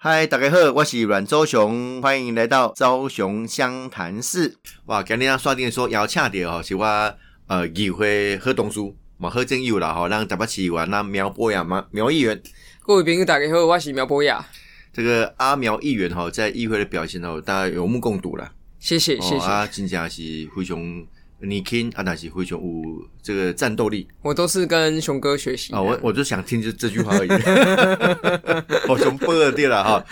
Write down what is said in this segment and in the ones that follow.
嗨，大家好，我是阮周雄，欢迎来到周雄湘潭市。哇，今天刷电说邀请到吼，是我呃议会好同事，嘛好正友啦吼，让台北市议员那苗博雅嘛苗议员。各位朋友大家好，我是苗博雅。这个阿苗议员哈，在议会的表现哦，大家有目共睹了。谢谢谢谢。啊，真正是非常年轻啊，那是非常有这个战斗力。我都是跟熊哥学习啊，我我就想听这这句话而已。我熊波尔对了哈。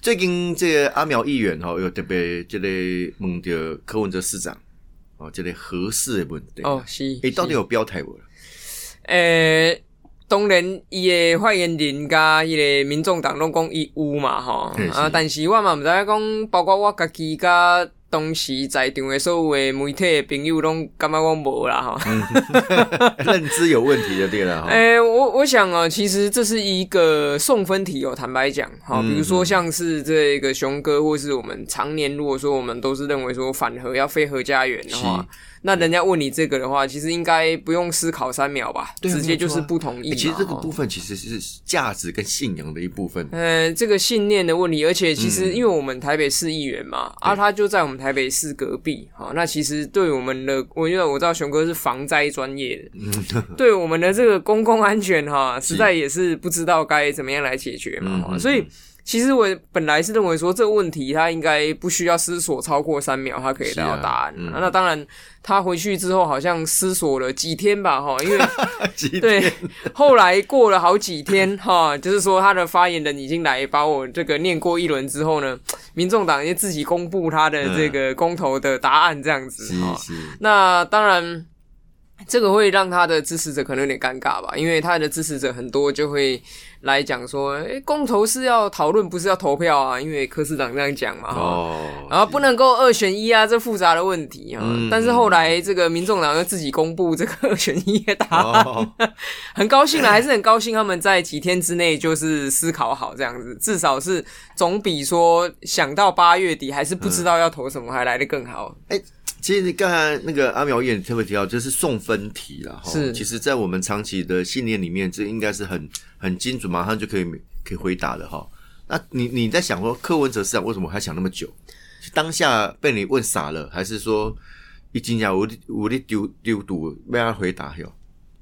最近这个阿苗议员哈，有特别这个问到柯文哲市长哦，这个合适的问题哦，是诶，到底有表态无？诶。当然，伊的发言人甲伊个民众党拢讲伊有嘛吼，啊，但是我嘛毋知影讲，包括我家己甲当时在场的所有的媒体朋友拢感觉我无啦哈，认知有问题就对了。诶，我我想啊，其实这是一个送分题哦。坦白讲，哈，比如说像是这个熊哥，或是我们常年如果说我们都是认为说反核要非核家园的话。那人家问你这个的话，其实应该不用思考三秒吧，直接就是不同意。其实这个部分其实是价值跟信仰的一部分。嗯，这个信念的问题，而且其实因为我们台北市议员嘛，啊，他就在我们台北市隔壁，好，那其实对我们的，我因为我知道熊哥是防灾专业的，对我们的这个公共安全哈，实在也是不知道该怎么样来解决嘛，所以。其实我本来是认为说这个问题他应该不需要思索超过三秒，他可以得到答案。那当然，他回去之后好像思索了几天吧，哈，因为对后来过了好几天，哈，就是说他的发言人已经来把我这个念过一轮之后呢，民众党也自己公布他的这个公投的答案，这样子哈。那当然。这个会让他的支持者可能有点尴尬吧，因为他的支持者很多就会来讲说，哎，公投是要讨论，不是要投票啊，因为柯市长这样讲嘛，哦，然后不能够二选一啊，这复杂的问题啊。但是后来这个民众党又自己公布这个二选一的答案，很高兴了，还是很高兴他们在几天之内就是思考好这样子，至少是总比说想到八月底还是不知道要投什么还来得更好。哎。其实你刚才那个阿苗也特别提到，就是送分题了哈。是，其实，在我们长期的信念里面，这应该是很很精准，马上就可以可以回答的哈。那你你在想说，柯文哲市长为什么还想那么久？当下被你问傻了，还是说一惊讶，我我的丢丢赌被他回答哟？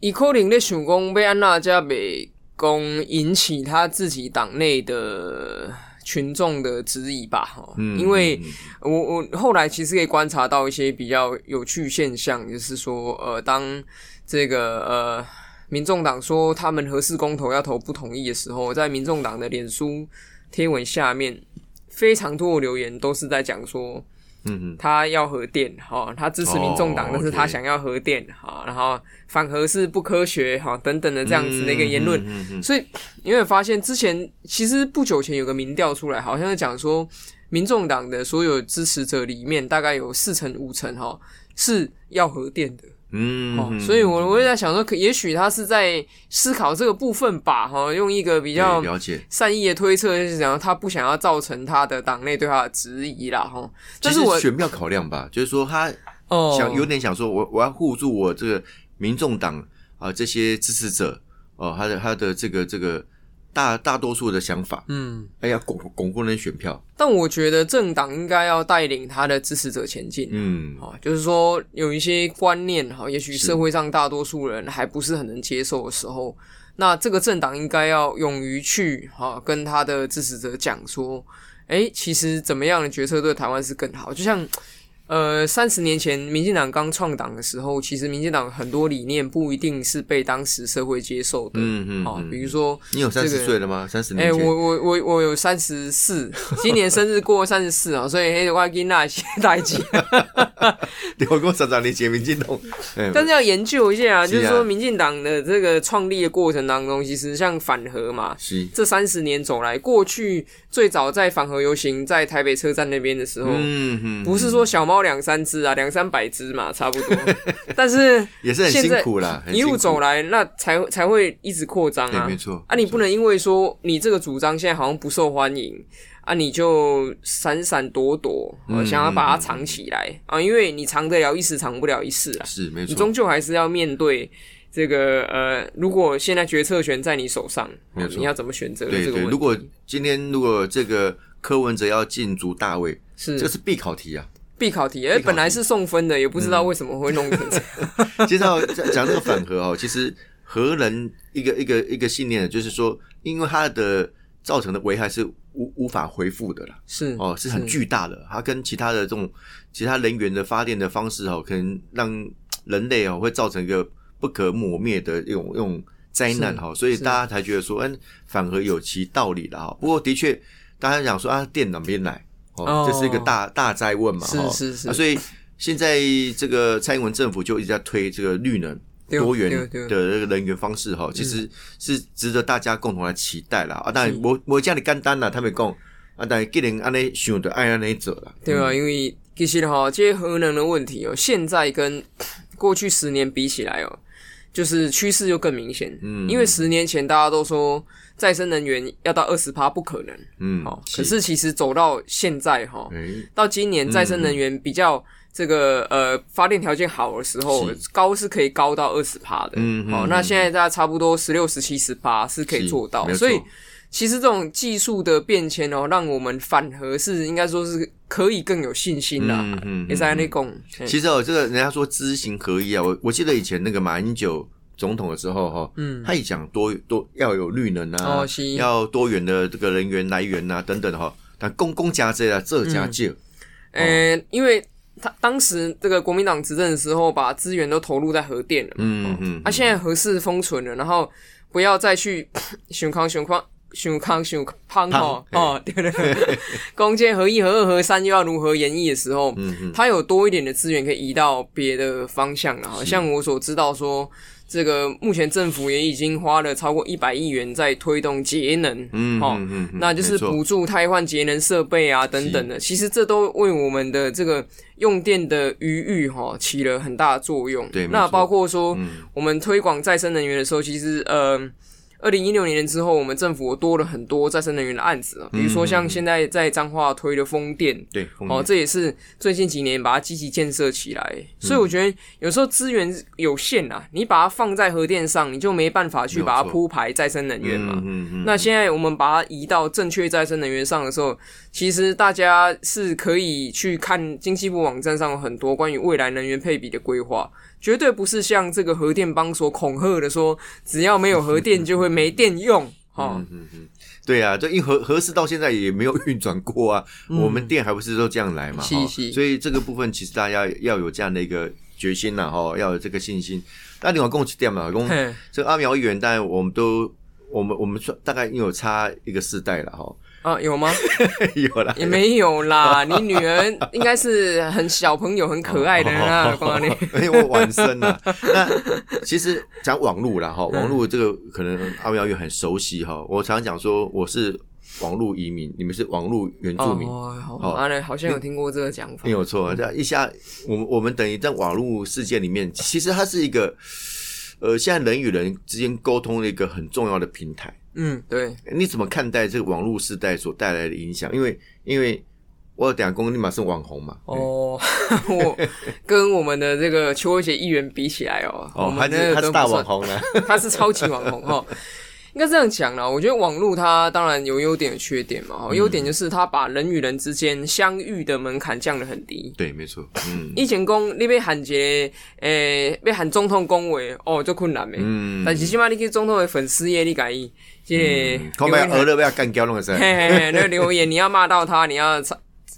伊可能咧想讲，被安娜加美公引起他自己党内的。群众的质疑吧，哈，因为我我后来其实可以观察到一些比较有趣现象，就是说，呃，当这个呃，民众党说他们合适公投要投不同意的时候，在民众党的脸书贴文下面，非常多的留言都是在讲说。嗯嗯，他要核电哈，他支持民众党，但是他想要核电哈，然后反核是不科学哈等等的这样子的一个言论，所以你会发现之前其实不久前有个民调出来，好像是讲说民众党的所有支持者里面大概有四成五成哈是要核电的。嗯，所以，我我也在想说，可也许他是在思考这个部分吧，哈，用一个比较了解善意的推测，就是讲他不想要造成他的党内对他的质疑啦，哈。但是我选票考量吧，就是说他想有点想说，我我要护住我这个民众党啊这些支持者哦，他的他的这个这个。大大多数的想法，嗯，哎呀，巩巩固人选票。但我觉得政党应该要带领他的支持者前进，嗯，啊，就是说有一些观念哈，也许社会上大多数人还不是很能接受的时候，那这个政党应该要勇于去哈，跟他的支持者讲说，哎，其实怎么样的决策对台湾是更好，就像。呃，三十年前民进党刚创党的时候，其实民进党很多理念不一定是被当时社会接受的。嗯嗯，哦，比如说你有三十岁了吗？三十年？哎，我我我我有三十四，今年生日过三十四啊，所以黑的话给那些代际。你我过常常理解民进党，但是要研究一下啊，就是说民进党的这个创立的过程当中，其实像反核嘛，是这三十年走来，过去最早在反核游行在台北车站那边的时候，嗯嗯，不是说小猫。两三只啊，两三百只嘛，差不多。但是也是很辛苦啦，一路走来，那才才会一直扩张啊。没错啊，你不能因为说你这个主张现在好像不受欢迎啊，你就闪闪躲躲，想要把它藏起来啊，因为你藏得了一时，藏不了一世啊。是没错，你终究还是要面对这个呃，如果现在决策权在你手上，你要怎么选择？对对，如果今天如果这个柯文哲要进足大位，是这是必考题啊，必考题。哎，本来是送分的，也不知道为什么会弄成这样。其实讲讲这个反核哦，其实核能一个一个一个信念，就是说，因为它的造成的危害是无无法回复的啦，是哦，是很巨大的。它跟其他的这种其他能源的发电的方式哦，可能让人类哦会造成一个。不可磨灭的一种一种灾难哈，所以大家才觉得说，嗯，反核有其道理的哈。不过的确，大家讲说啊，电哪边来？哦，这是一个大大灾问嘛。是是是。所以现在这个蔡英文政府就一直在推这个绿能多元的这个能源方式哈，其实是值得大家共同来期待了啊。当然，我我家里干单了，他们讲啊，但既然安尼想的爱安尼走了，对啊，因为其实哈，这些核能的问题哦，现在跟过去十年比起来哦。就是趋势就更明显，嗯，因为十年前大家都说再生能源要到二十趴不可能，嗯，好，可是其实走到现在哈，到今年再生能源比较这个呃发电条件好的时候，高是可以高到二十趴的，嗯，好，那现在大家差不多十六、十七、十八是可以做到，所以其实这种技术的变迁哦，让我们反核是应该说是可以更有信心啦。嗯嗯，也在那讲。其实哦，这个人家说知行合一啊，我我记得以前那个马英九总统的时候哈，嗯，他一讲多多要有绿能啊，要多元的这个人员来源啊等等哈，但公公家这啊这家借，呃，因为他当时这个国民党执政的时候，把资源都投入在核电了，嗯嗯，他现在核市封存了，然后不要再去熊 康熊康。想康想胖哈哦，对对 对，弓箭合一、合二、合三又要如何演绎的时候，嗯他有多一点的资源可以移到别的方向了。像我所知道说。这个目前政府也已经花了超过一百亿元在推动节能，嗯，哦，那就是补助汰换节能设备啊等等的。其实这都为我们的这个用电的余裕哈起了很大的作用。对，那包括说我们推广再生能源的时候，其实呃。二零一六年之后，我们政府多了很多再生能源的案子啊，比如说像现在在彰化推的风电，对，哦，这也是最近几年把它积极建设起来。所以我觉得有时候资源有限啊，你把它放在核电上，你就没办法去把它铺排再生能源嘛。那现在我们把它移到正确再生能源上的时候，其实大家是可以去看经济部网站上有很多关于未来能源配比的规划。绝对不是像这个核电帮所恐吓的说，只要没有核电就会没电用。哈，嗯嗯嗯，对啊，这因核核试到现在也没有运转过啊，我们电还不是都这样来嘛？所以这个部分其实大家要有这样的一个决心呐，哈，要有这个信心。那另外跟我去电嘛，公这个阿苗议员，但我们都我们我们算大概有差一个世代了，哈。啊，有吗？有啦，也没有啦。你女儿应该是很小朋友，很可爱的啊，光你。因为我晚生了。那其实讲网络啦，哈，网络这个可能阿苗也很熟悉哈。我常常讲说，我是网络移民，你们是网络原住民。哦，好，阿好像有听过这个讲法。没有错，这样一下，我们我们等于在网络世界里面，其实它是一个，呃，现在人与人之间沟通的一个很重要的平台。嗯，对，你怎么看待这个网络时代所带来的影响？因为，因为我等下公立马是网红嘛。哦，我跟我们的这个邱伟杰议员比起来哦，哦，他是他是大网红呢，他是超级网红哦。应该这样讲啦，我觉得网络它当然有优点有缺点嘛。优点就是它把人与人之间相遇的门槛降得很低。对，没错。嗯，以前讲你被喊杰，诶，被喊总统恭维，哦，就困难没。嗯。但是起码你去总统的粉丝页，你改意，这后面俄勒不要干掉那个噻。嘿嘿，那个留言你要骂到他，你要。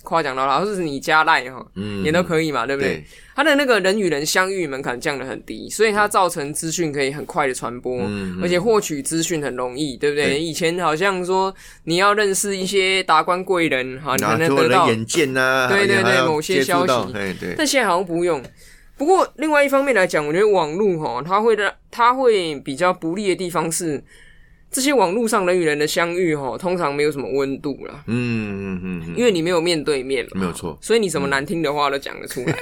夸奖到他，或者是你加赖哈，也都可以嘛，对不对？他的那个人与人相遇门槛降得很低，所以它造成资讯可以很快的传播，而且获取资讯很容易，对不对？以前好像说你要认识一些达官贵人哈，你才能得到眼见呐，对对对，某些消息，对对。但现在好像不用。不过另外一方面来讲，我觉得网络哈，它会的，它会比较不利的地方是。这些网络上人与人的相遇，哈，通常没有什么温度了。嗯嗯嗯，因为你没有面对面，没有错，所以你什么难听的话都讲得出来。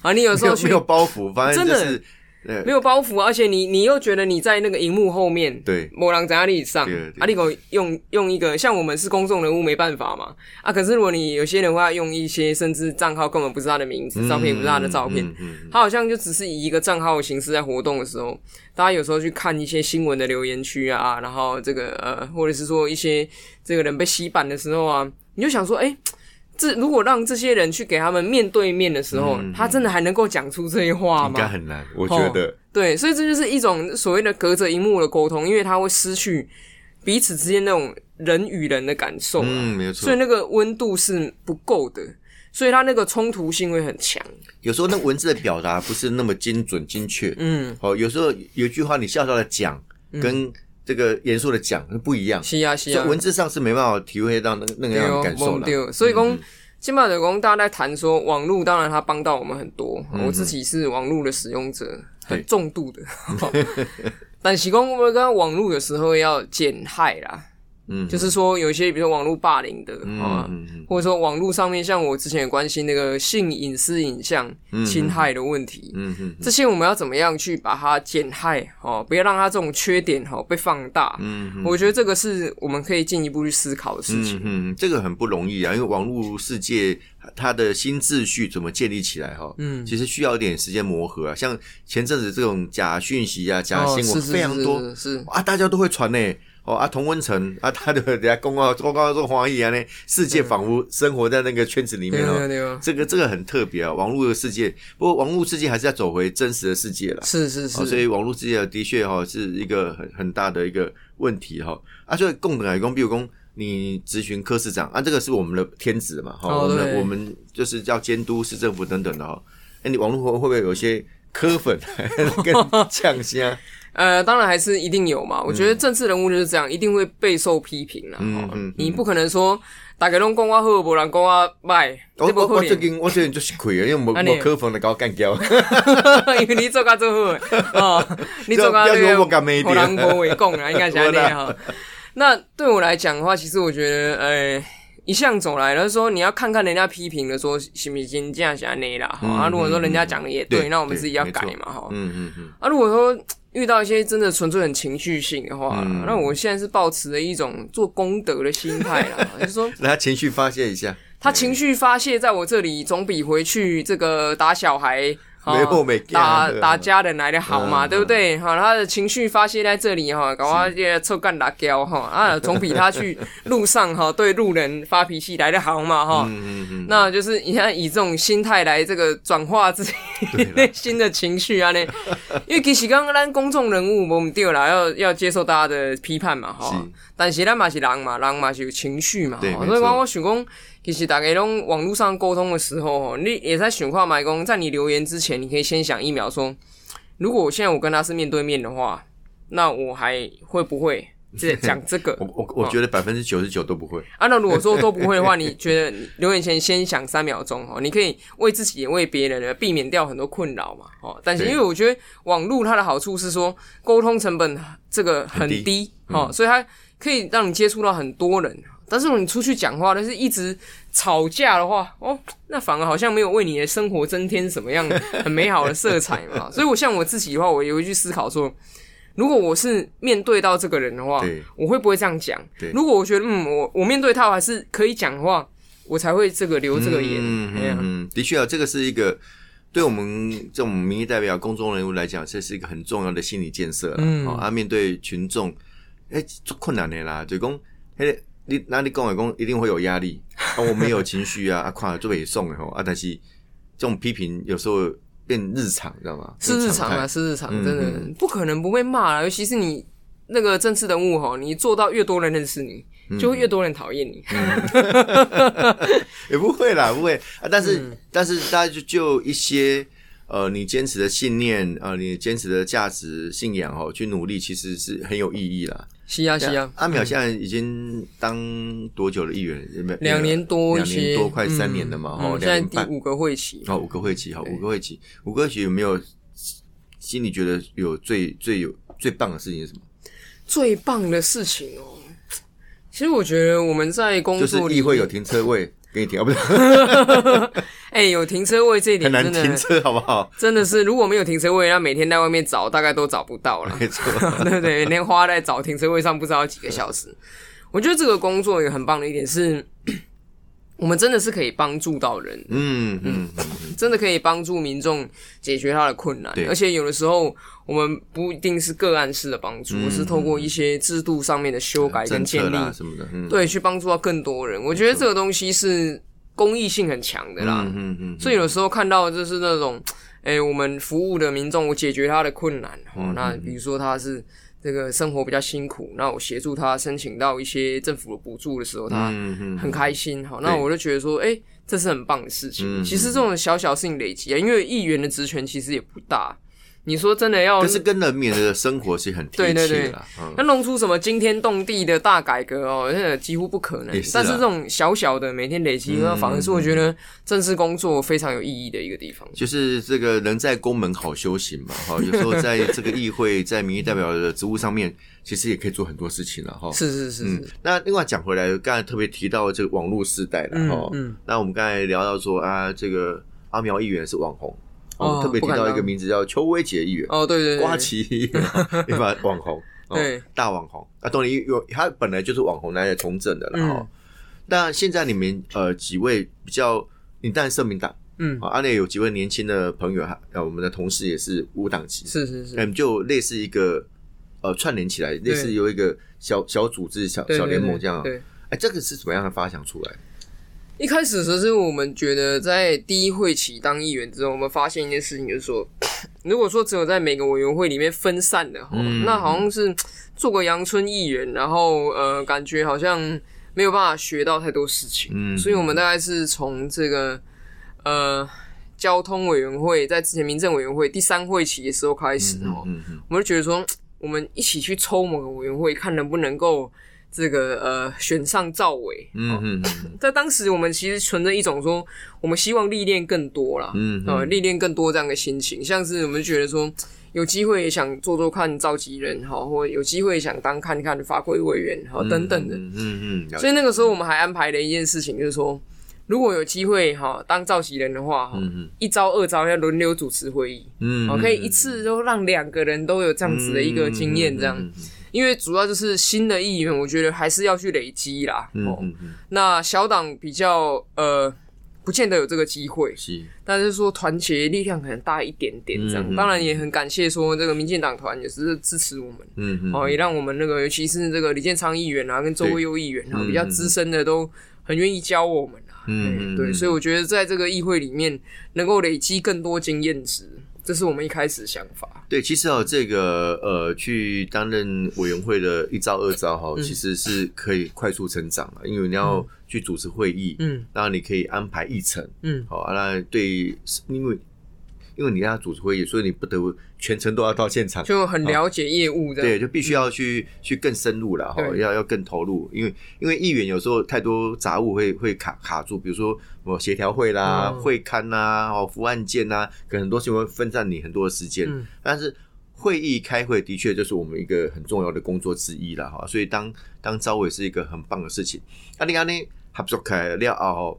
啊，你有时候去 没有包袱，反正就是没有包袱，而且你你又觉得你在那个荧幕后面，对，某人在哪里上，阿里狗用用一个像我们是公众人物没办法嘛，啊，可是如果你有些人会用一些甚至账号根本不是他的名字，照片不是他的照片，他好像就只是以一个账号的形式在活动的时候，大家有时候去看一些新闻的留言区啊，然后这个呃，或者是说一些这个人被洗版的时候啊，你就想说，哎。这如果让这些人去给他们面对面的时候，他真的还能够讲出这些话吗？应该很难，我觉得。对，所以这就是一种所谓的隔着荧幕的沟通，因为他会失去彼此之间那种人与人的感受。嗯，没错。所以那个温度是不够的，所以他那个冲突性会很强。有时候那文字的表达不是那么精准精确。嗯。哦，有时候有句话你笑笑的讲，跟这个严肃的讲不一样。是啊，是啊。文字上是没办法体会到那那个样的感受的。所以讲。金马的工，大家在谈说网络，当然它帮到我们很多。我自己是网络的使用者，很重度的。但习惯我们刚网络有时候要减害啦。嗯，就是说有一些，比如说网络霸凌的啊，或者说网络上面，像我之前也关心那个性隐私影像侵害的问题，嗯嗯，这些我们要怎么样去把它减害哦，不要让它这种缺点哈被放大。嗯，我觉得这个是我们可以进一步去思考的事情。嗯，这个很不容易啊，因为网络世界它的新秩序怎么建立起来哈，嗯，其实需要一点时间磨合啊。像前阵子这种假讯息啊、假新闻非常多，是啊，大家都会传呢。哦啊，同温层啊，他的人家公告公告做黄奕啊，呢世界仿佛生活在那个圈子里面哦。这个这个很特别啊，网络的世界。不过网络世界还是要走回真实的世界了。是是是。所以网络世界的确哈是一个很很大的一个问题哈。啊，所以共等来公，比如公你咨询科市长啊，这个是我们的天职嘛。哦，我们我们就是要监督市政府等等的哈。哎，你网络会会不会有些磕粉 跟呛虾？呃，当然还是一定有嘛。我觉得政治人物就是这样，一定会备受批评了。嗯嗯，你不可能说大家拢讲我好，无人讲我坏。我我最近我最近就是亏啊，因为 没没科粉的搞干掉。因为你做噶做好哦，你做噶这个好人国为共啊，应该讲那样哈。那对我来讲的话，其实我觉得，呃，一向走来了，说你要看看人家批评的，说行不行这样想那啦。啊，如果说人家讲的也对，那我们自己要改嘛哈。嗯嗯嗯。啊，如果说。遇到一些真的纯粹很情绪性的话，那我现在是抱持了一种做功德的心态啦，就是说，让他情绪发泄一下，他情绪发泄在我这里，总比回去这个打小孩。没后没打打家人来的好嘛，对不对？哈，他的情绪发泄在这里哈，搞我这臭干辣椒哈啊，总比他去路上哈对路人发脾气来的好嘛哈。嗯嗯嗯。那就是你看以这种心态来这个转化自己内心 的情绪啊呢，因为其实刚刚咱公众人物我们对了，要要接受大家的批判嘛哈。但是咱嘛是人嘛，人嘛是有情绪嘛。所以讲我想讲。其实大家拢网络上沟通的时候，你也在选话买工，在你留言之前，你可以先想一秒，说如果我现在我跟他是面对面的话，那我还会不会 在讲这个？我我我觉得百分之九十九都不会。啊，那如果说都不会的话，你觉得留言前先想三秒钟哦，你可以为自己也为别人避免掉很多困扰嘛。哦，但是因为我觉得网络它的好处是说沟通成本这个很低，哦，所以它可以让你接触到很多人。但是如果你出去讲话，但是一直吵架的话，哦，那反而好像没有为你的生活增添什么样很美好的色彩嘛。所以，我像我自己的话，我也会去思考说，如果我是面对到这个人的话，我会不会这样讲？如果我觉得，嗯，我我面对他还是可以讲的话，我才会这个留这个言。嗯嗯，的确啊，这个是一个对我们这种民意代表、公众人物来讲，这是一个很重要的心理建设。嗯，啊，面对群众，哎，做困难的啦，就讲，哎。你那你讲来讲一定会有压力啊，我没有情绪啊，啊，看了就被送了吼啊，但是这种批评有时候变日常，知道吗？是日常啊，是日常，真的不可能不被骂了。尤其是你那个政治人物吼，你做到越多人认识你，就会越多人讨厌你。也不会啦，不会啊，但是但是大家就就一些。呃，你坚持的信念，呃，你坚持的价值信仰哦，去努力，其实是很有意义啦。是啊，是啊。阿淼现在已经当多久的议员？两年多，两年多，快三年了嘛。哦，现在第五个会期。哦，五个会期，好，五个会期，五个会期有没有心里觉得有最最有最棒的事情是什么？最棒的事情哦，其实我觉得我们在工作就是议会有停车位。给你停啊，不是？哎，有停车位这一点很难停车，好不好？真的是，如果没有停车位，那每天在外面找，大概都找不到了。没错，对不对？每天花在找停车位上，不知道几个小时。我觉得这个工作有很棒的一点是。我们真的是可以帮助到人，嗯嗯，真的可以帮助民众解决他的困难，而且有的时候我们不一定是个案式的帮助，而是透过一些制度上面的修改跟建立什么的，对，去帮助到更多人。我觉得这个东西是公益性很强的啦，嗯嗯，所以有时候看到就是那种，哎，我们服务的民众，我解决他的困难，哦，那比如说他是。这个生活比较辛苦，那我协助他申请到一些政府的补助的时候，他很开心。好，那我就觉得说，哎，这是很棒的事情。其实这种小小事情累积啊，因为议员的职权其实也不大。你说真的要，可是跟人民的生活是很贴切的。那弄出什么惊天动地的大改革哦，那几乎不可能。但是这种小小的每天累积，那反而是我觉得正式工作非常有意义的一个地方。就是这个人在宫门好修行嘛，哈，有时候在这个议会，在民意代表的职务上面，其实也可以做很多事情了，哈。是是是。嗯。那另外讲回来，刚才特别提到这个网络时代了，哈。嗯。那我们刚才聊到说啊，这个阿苗议员是网红。特别提到一个名字叫邱威杰议员。哦，对对，瓜旗 一把网红，对，大网红。啊，当然有他本来就是网红来从政的了哈。那现在你们呃几位比较，你当然社民党，嗯，啊，阿内有几位年轻的朋友哈，呃，我们的同事也是无党籍，是是是，嗯，就类似一个呃串联起来，类似有一个小小组织、小小联盟这样，对，哎，这个是怎么样的发想出来？一开始的时候，是我们觉得在第一会期当议员之后，我们发现一件事情，就是说，如果说只有在每个委员会里面分散的，那好像是做个阳春议员，然后呃，感觉好像没有办法学到太多事情。嗯，所以我们大概是从这个呃交通委员会在之前民政委员会第三会期的时候开始哦，我们就觉得说，我们一起去抽某个委员会，看能不能够。这个呃，选上赵伟，嗯嗯，在当时我们其实存着一种说，我们希望历练更多了，嗯，呃，历练更多这样的心情，像是我们觉得说，有机会也想做做看召集人，哈，或有机会想当看看法规委员，哈，等等的，嗯嗯，所以那个时候我们还安排了一件事情，就是说，如果有机会哈当召集人的话，哈，一招二招要轮流主持会议，嗯，可以一次都让两个人都有这样子的一个经验，这样。因为主要就是新的议员，我觉得还是要去累积啦。嗯嗯嗯。那小党比较呃，不见得有这个机会。是。但是说团结力量可能大一点点这样。当然也很感谢说这个民进党团也是支持我们。嗯嗯。哦，也让我们那个尤其是这个李建昌议员啊，跟周卫优议员啊，比较资深的都很愿意教我们啊。嗯嗯。对，所以我觉得在这个议会里面能够累积更多经验值。这是我们一开始想法。对，其实哦，这个呃，去担任委员会的一招二招哈，其实是可以快速成长的，因为你要去主持会议，嗯，然后你可以安排议程，嗯，好，那对，因为。因为你要主持会议，所以你不得不全程都要到现场，就很了解业务的。对，就必须要去去更深入了哈，要要更投入。因为因为议员有时候太多杂物会会卡卡住，比如说我协调会啦、会刊呐、哦服案件呐，可能很多事情会分散你很多的时间。但是会议开会的确就是我们一个很重要的工作之一了哈，所以当当招委是一个很棒的事情。那你看呢？合作开了哦，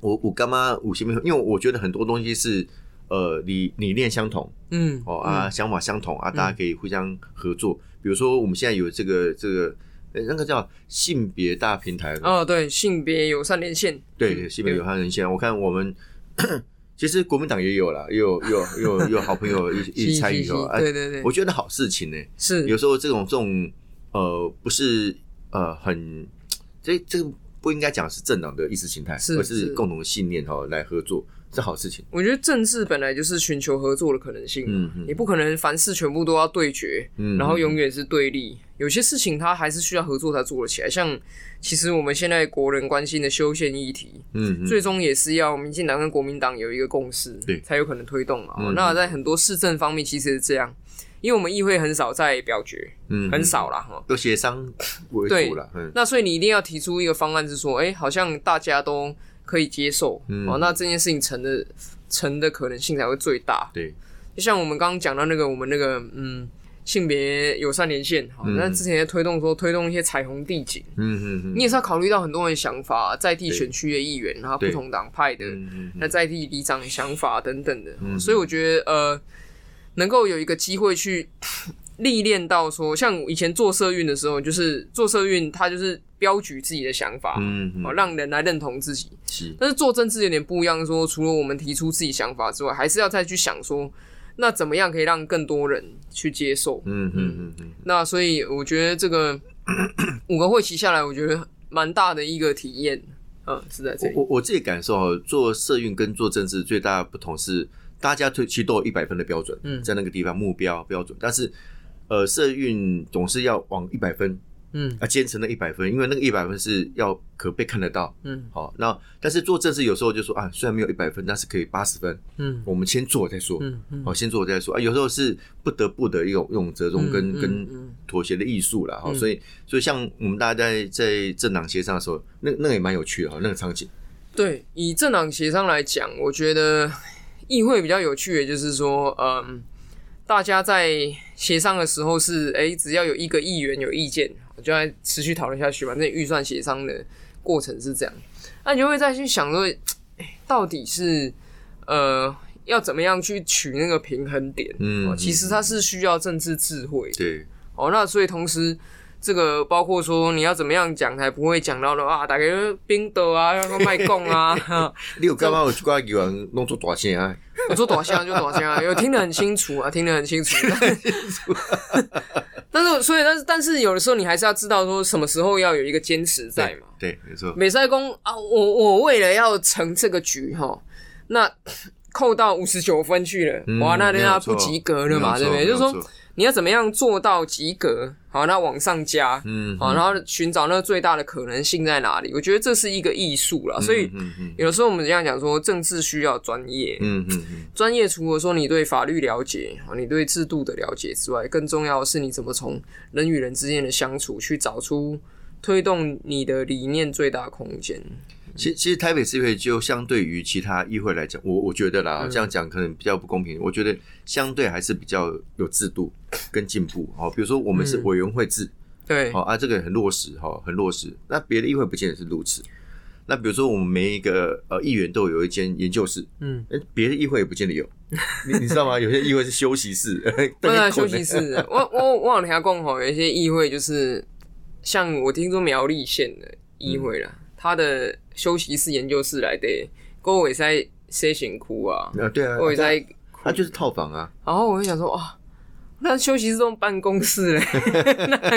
我我干嘛五星没？因为我觉得很多东西是。呃，理理念相同，嗯，哦啊，想法相同啊，大家可以互相合作。比如说，我们现在有这个这个，那个叫性别大平台哦，对，性别友善连线，对，性别友善连线。我看我们 其实国民党也有了，有有有有好朋友一一起参与哦，对对对，我觉得好事情呢。是有时候这种这种呃，不是呃很这这个不应该讲是政党的意识形态，而是共同的信念哈来合作。是好事情。我觉得政治本来就是寻求合作的可能性。嗯嗯，你不可能凡事全部都要对决，然后永远是对立。有些事情它还是需要合作才做得起来。像其实我们现在国人关心的修宪议题，嗯，最终也是要民进党跟国民党有一个共识，对，才有可能推动嘛。那在很多市政方面，其实是这样，因为我们议会很少在表决，嗯，很少啦，哈，都协商为主了。那所以你一定要提出一个方案，是说，哎，好像大家都。可以接受。哦，那这件事情成的成的可能性才会最大。对，就像我们刚刚讲到那个，我们那个嗯，性别友善连线，好，那之前也推动说推动一些彩虹地景，嗯嗯嗯，你也是要考虑到很多人想法，在地选区的议员，然后不同党派的，那在地里长的想法等等的，所以我觉得呃，能够有一个机会去历练到说，像以前做社运的时候，就是做社运，他就是标举自己的想法，嗯嗯，让人来认同自己，是，但是做政治有点不一样，说除了我们提出自己想法之外，还是要再去想说。那怎么样可以让更多人去接受？嗯嗯嗯嗯。那所以我觉得这个五个会期下来，我觉得蛮大的一个体验。嗯，是在这里。我我自己感受，做社运跟做政治最大的不同是，大家推其实都有一百分的标准，嗯在那个地方目标标准，但是呃，社运总是要往一百分。嗯，啊，坚持那一百分，因为那个一百分是要可被看得到。嗯，好，那但是做正事有时候就说啊，虽然没有一百分，但是可以八十分。嗯，我们先做再说。嗯嗯，好，先做再说啊。有时候是不得不的一种用折中跟跟妥协的艺术了哈。所以所以像我们大家在在政党协商的时候，那那也蛮有趣的哈，那个场景。对，以政党协商来讲，我觉得议会比较有趣的，就是说，嗯，大家在协商的时候是，哎，只要有一个议员有意见。就在持续讨论下去反正预算协商的过程是这样，那你就会再去想说，到底是呃要怎么样去取那个平衡点？嗯，其实它是需要政治智慧。对，哦，那所以同时这个包括说你要怎么样讲才不会讲到的啊，大概冰斗啊，要卖供啊。你有干嘛有去挂有人弄出大声啊？我做大声就大声啊，有听得很清楚啊，听得很清楚。但是，所以，但是，但是，有的时候你还是要知道说什么时候要有一个坚持在嘛。对，没错。美赛公啊，我我为了要成这个局哈，那扣到五十九分去了，哇，那人家不及格了嘛，对不对？就是说。你要怎么样做到及格？好，那往上加，嗯，好，然后寻找那个最大的可能性在哪里？我觉得这是一个艺术啦。所以，有时候我们这样讲说，政治需要专业，嗯嗯嗯，专业除了说你对法律了解，你对制度的了解之外，更重要的是你怎么从人与人之间的相处去找出推动你的理念最大空间。其其实台北市议会就相对于其他议会来讲，我我觉得啦，这样讲可能比较不公平。我觉得相对还是比较有制度跟进步。好，比如说我们是委员会制，对，好啊，这个很落实哈，很落实。那别的议会不见得是如此。那比如说我们每一个呃议员都有一间研究室，嗯，别的议会也不见得有。你你知道吗？有些议会是休息室，对，休息室。我我我往下逛哈，有一些议会就是像我听说苗栗县的议会啦，它的。休息室、研究室来的，各位在写辛苦啊！啊，对啊，各位在，他就是套房啊。然后我就想说，哇，那休息室这种办公室嘞，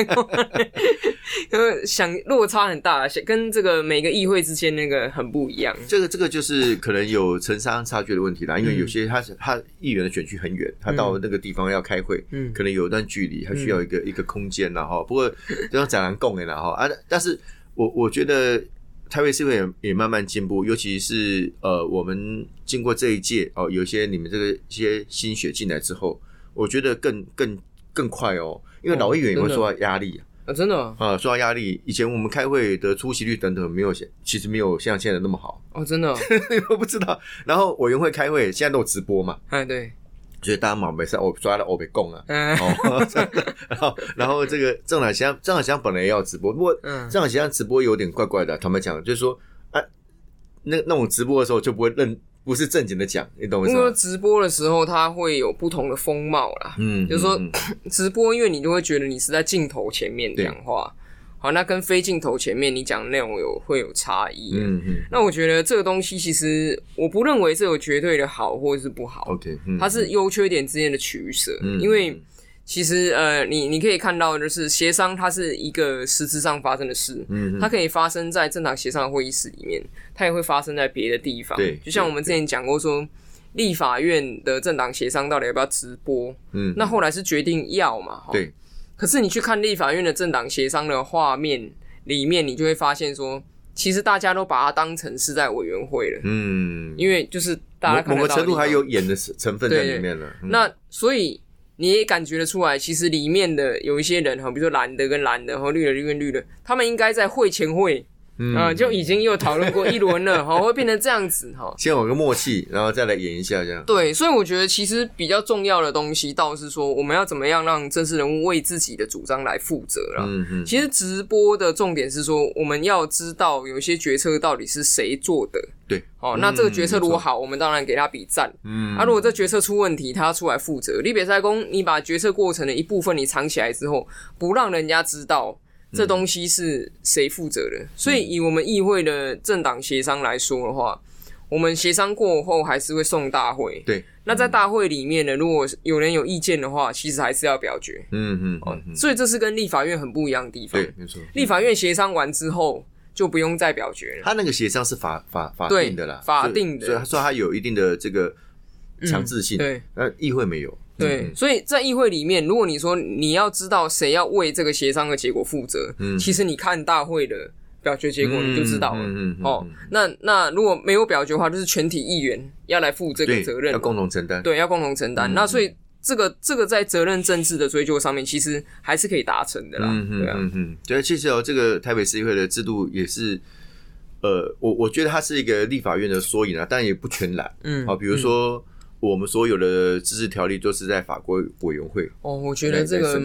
因为想落差很大，跟这个每个议会之间那个很不一样。这个这个就是可能有城商差距的问题啦，因为有些他是他议员的选区很远，他到那个地方要开会，嗯，可能有一段距离，他需要一个一个空间然后不过这样讲难供的然后啊，但是我我觉得。台北市会也也慢慢进步，尤其是呃，我们经过这一届哦，有些你们这个一些新血进来之后，我觉得更更更快哦，因为老议员也会受到压力啊，真的啊，受到压力。以前我们开会的出席率等等没有，其实没有像现在那么好哦，真的，我不知道。然后委员会开会现在都有直播嘛？哎，对。所以大家嘛，没事，我抓了我被供了。哦，然后然后这个郑海祥，郑海祥本来也要直播，不过郑海祥直播有点怪怪的。他们讲就是说，啊，那那种直播的时候就不会认，不是正经的讲，你懂吗？因为直播的时候它会有不同的风貌啦。嗯，就是说直播，因为你就会觉得你是在镜头前面讲话。好，那跟非镜头前面你讲的内容有会有差异。嗯嗯。那我觉得这个东西其实我不认为这有绝对的好或者是不好。OK，它是优缺点之间的取舍。嗯。因为其实呃，你你可以看到，就是协商它是一个实质上发生的事。嗯。它可以发生在正常协商的会议室里面，它也会发生在别的地方。对。就像我们之前讲过，说立法院的政党协商到底要不要直播？嗯。那后来是决定要嘛？对。可是你去看立法院的政党协商的画面里面，你就会发现说，其实大家都把它当成是在委员会了。嗯，因为就是大家某个程度还有演的成分在里面了。那所以你也感觉得出来，其实里面的有一些人哈，比如说蓝的跟蓝的，和绿的跟绿的，他们应该在会前会啊，就已经又讨论过一轮了，哈，会变成这样子，哈。先有个默契，然后再来演一下这样。对，所以我觉得其实比较重要的东西，倒是说我们要怎么样让正式人物为自己的主张来负责了。嗯嗯。其实直播的重点是说，我们要知道有一些决策到底是谁做的。对。哦，那这个决策如果好，我们当然给他比赞。嗯。啊，如果这决策出问题，他出来负责。李比赛公，你把决策过程的一部分你藏起来之后，不让人家知道。这东西是谁负责的？所以以我们议会的政党协商来说的话，我们协商过后还是会送大会。对，那在大会里面呢，如果有人有意见的话，其实还是要表决。嗯嗯哦，所以这是跟立法院很不一样的地方。对，没错。立法院协商完之后就不用再表决了。他那个协商是法法法定的啦，法定的，所以他说他有一定的这个强制性。对，那议会没有。对，所以在议会里面，如果你说你要知道谁要为这个协商的结果负责，嗯，其实你看大会的表决结果你就知道了。嗯嗯。哦，那那如果没有表决的话，就是全体议员要来负这个责任，要共同承担。对，要共同承担。那所以这个这个在责任政治的追究上面，其实还是可以达成的啦。嗯嗯嗯嗯。对，其实哦，这个台北市议会的制度也是，呃，我我觉得它是一个立法院的缩影啊，但也不全然。嗯。好，比如说。我们所有的自治条例都是在法规委员会哦，我觉得这个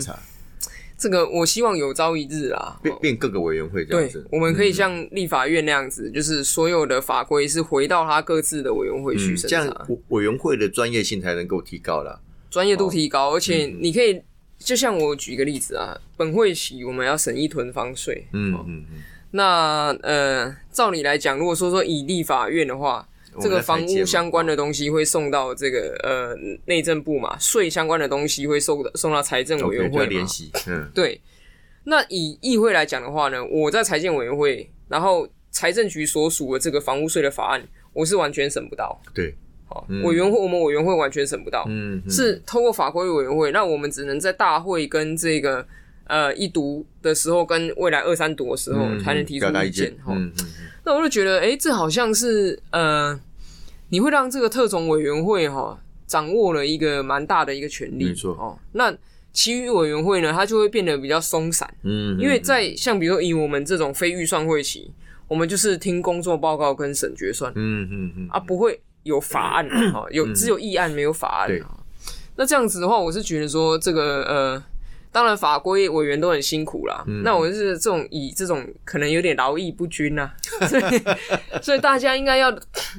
这个，我希望有朝一日啊，变变各个委员会这样子，我们可以像立法院那样子，就是所有的法规是回到他各自的委员会去审查，委员会的专业性才能够提高了，专业度提高，而且你可以就像我举一个例子啊，本会期我们要审议囤房税，嗯嗯嗯，那呃，照理来讲，如果说说以立法院的话。这个房屋相关的东西会送到这个呃内政部嘛，税相关的东西会送送到财政委员会联系。嗯，对。那以议会来讲的话呢，我在财政委员会，然后财政局所属的这个房屋税的法案，我是完全审不到。对，好，委员会我们委员会完全审不到。嗯，是透过法规委员会，那我们只能在大会跟这个呃一读的时候，跟未来二三读的时候才能提出意见。嗯嗯。那我就觉得，哎，这好像是呃。你会让这个特种委员会哈掌握了一个蛮大的一个权利，没错哦。那其余委员会呢，它就会变得比较松散，嗯，因为在像比如说以我们这种非预算会期，我们就是听工作报告跟审决算，嗯嗯嗯，啊不会有法案啊，有只有议案没有法案啊。那这样子的话，我是觉得说这个呃。当然，法规委员都很辛苦啦。那我是这种以这种可能有点劳逸不均呐，所以所以大家应该要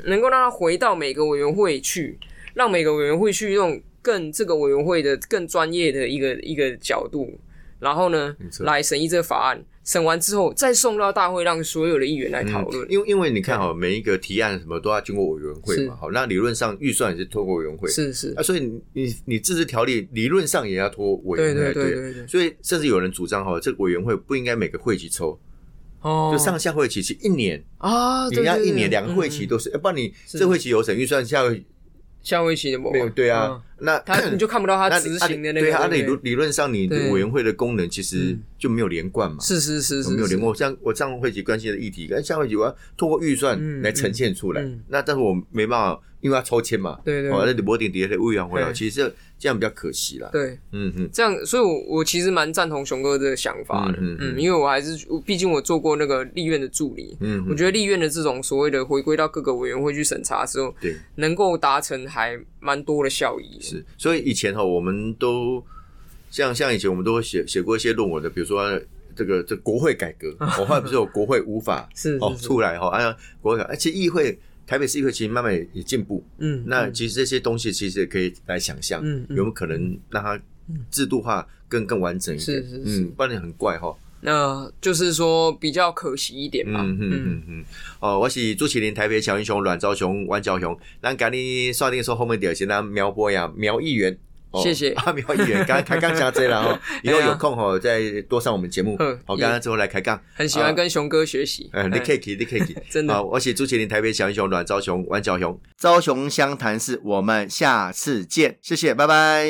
能够让他回到每个委员会去，让每个委员会去用更这个委员会的更专业的一个一个角度，然后呢来审议这个法案。审完之后，再送到大会，让所有的议员来讨论。因为，因为你看哈，每一个提案什么都要经过委员会嘛，好，那理论上预算也是通过委员会，是是。啊，所以你你你自治条例理论上也要托委员会，对对对对。所以，甚至有人主张哈，这个委员会不应该每个会期抽，哦，就上下会期是一年。啊，你要一年两个会期都是，要不然你这会期有审预算，下会下的没有，对啊。那他 你就看不到他执行的那个，对啊，理论理论上，你的委员会的功能其实就没有连贯嘛。是是是是，没有连贯。像我上会期关心的议题，跟下会期我要通过预算来呈现出来。那但是我没办法，因为要抽签嘛。对对。哦，那李博鼎底下的委员会啊，其实这样比较可惜啦。对，嗯嗯，这样，所以我我其实蛮赞同熊哥的想法的。嗯嗯，因为我还是毕竟我做过那个立院的助理。嗯，我觉得立院的这种所谓的回归到各个委员会去审查之后，对，能够达成还蛮多的效益。是，所以以前。哈我们都像像以前我们都会写写过一些论文的，比如说这个这国会改革，我后来不是有国会无法是哦出来哈，哎国会，而且议会台北市议会其实慢慢也进步，嗯，那其实这些东西其实也可以来想象，嗯，有没有可能让它制度化更更完整一点？是是是，不然很怪哈。那就是说比较可惜一点嘛。嗯嗯嗯嗯哦，我是朱启林，台北小英雄阮昭雄、阮昭雄，咱赶紧刷定说后面第二先咱苗博呀苗议员。谢谢阿苗议员，刚开杠加这了 哈，以后有空哈再多上我们节目。好，刚刚之后来开杠，很喜欢跟熊哥学习。嗯，你可以，你可以，真的。好我是朱麒麟，台北小英雄阮昭雄、阮昭雄，昭雄湘潭市，我们下次见，谢谢，拜拜。